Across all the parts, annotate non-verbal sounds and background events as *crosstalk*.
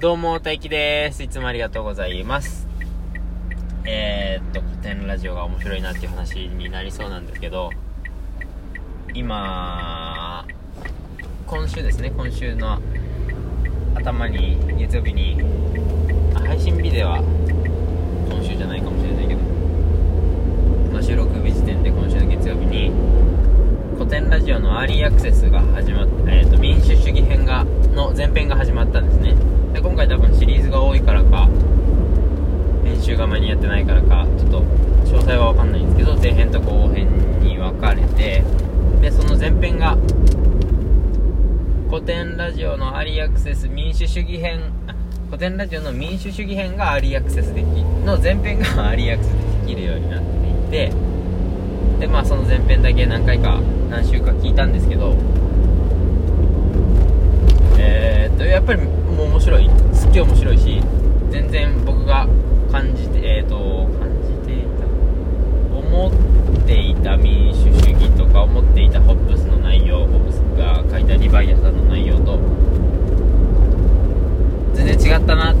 どうも、大輝です。いつもありがとうございます。えー、っと、古典ラジオが面白いなっていう話になりそうなんですけど、今、今週ですね、今週の頭に、月曜日に、配信日では、今週じゃないかもしれないけど、ま、収録日時点で今週の月曜日に、古典ラジオのアーリーアクセスが始まっえー、と民主主義編がの前編が始まったんですねで今回多分シリーズが多いからか編集が間に合ってないからかちょっと詳細は分かんないんですけど前編と後編に分かれてでその前編が古典ラジオのアリアクセス民主主義編古典ラジオの民主主義編がアリアクセスできの前編がアリアクセスできるようになっていてでまあその前編だけ何回か何週か聞いたんですけどえー、っとやっぱり面白いし全然僕が感じてえー、と感じていた思っていた民主主義とか思っていたホップスの内容ホップスが書いたリヴァイアさんの内容と全然違ったな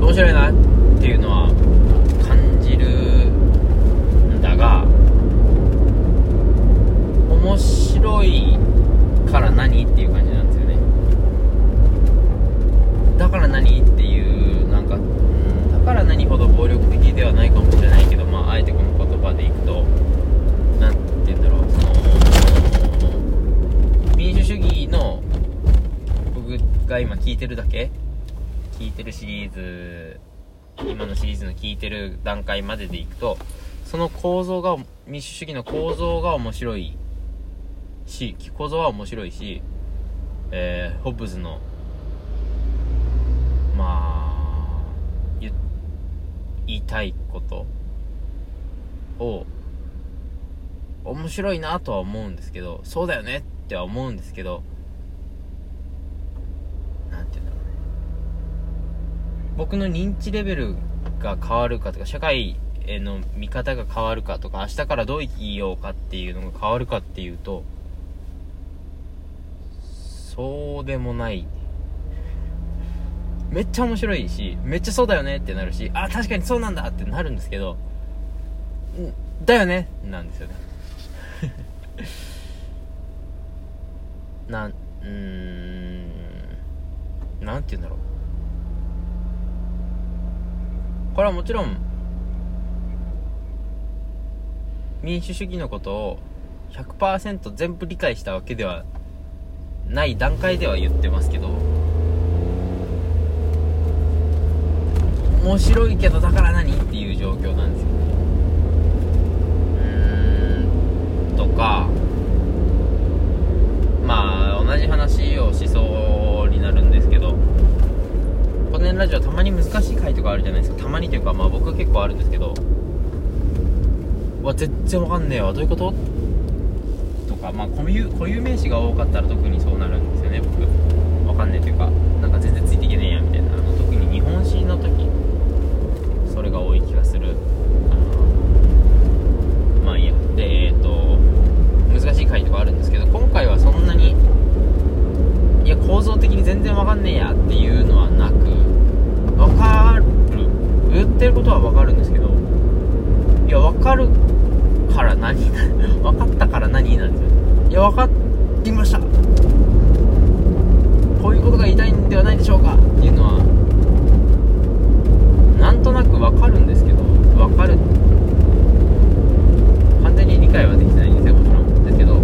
面白いなっていうのは感じるんだが面白いから何っていう感じなんですよねだから何っていうなんか、うん、だから何ほど暴力的ではないかもしれないけど、まあ、あえてこの言葉でいくと何て言うんだろうその民主主義の僕が今聞いてるだけ？聞いてるシリーズ。今のシリーズの聞いてる段階まででいくとその構造が民主主義の構造が面白いし構造は面白いし、えー、ホッブズのまあ言言いたいことを面白いなとは思うんですけどそうだよねっては思うんですけどなんて言うんだろうね僕の認知レベルが変わるかとか社会への見方が変わるかとか明日からどう生きようかっていうのが変わるかっていうとそうでもない。めっちゃ面白いしめっちゃそうだよねってなるしあ確かにそうなんだってなるんですけどだよねなんですよね。*laughs* なうーんなんて言うんだろう。これはもちろん民主主義のことを100%全部理解したわけではない段階では言ってますけど面白いけどだから何っていう状況なんですよ。ねうーんとかまあ同じ話をしそうになるんですけどこの辺ラジオたまに難しい回とかあるじゃないですか。たまにというかまあ僕は結構あるんですけど。わ全然わかんねえわ。どういうこと？とかまあ固有固有名詞が多かったら特にそうなるんですよね僕。わかんねえというかなんか全然ついていけねえやみたいな。あの特に日本史の時それが多い気がする。あのまあいいや。でえっ、と難しい回とかあるんですけど今回はそんなにいや構造的に全然わかんねえやっていうのはなくわかる言ってることはわかるんですけどいやわかるから何 *laughs* 分かったから何なんですよ。いや分かりました。こういうことが言いたいんではないでしょうかっていうのはなんとなく分かるんですけど分かる完全に理解はできないんですよもちろんですけど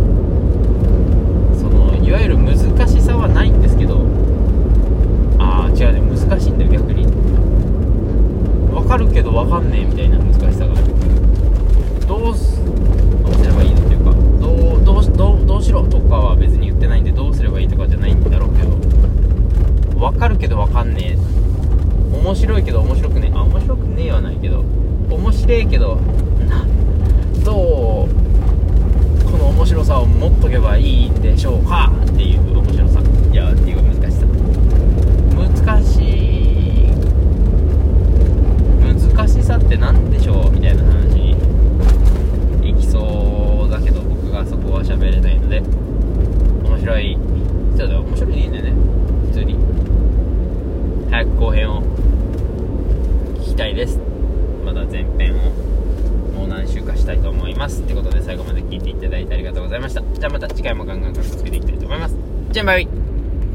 そのいわゆる難しさはないんですけどああ違うね難しいんだよ逆に分かんねえみたいな難しさがある。どうすればいいのというかどうどうどうどうしろとかは別に言ってないんでどうすればいいとかじゃないんだろうけど分かるけど分かんねえ。面白いけど面白くねえ。あ面白くねえはないけど面白いけどなどうこの面白さを持っとけばいいんでしょうかっていう面白さいやっていう難しさ難しい難しさって何でしょうみたいな話にいきそうだけど僕がそこは喋れないので面白いそうだよ面白いでいいんだよね普通に後編を回です。まだ前編をもう何週かしたいと思います。ってことで最後まで聞いていただいてありがとうございました。じゃあまた次回もガンガンガンつけていきたいと思います。じゃあバイバイ。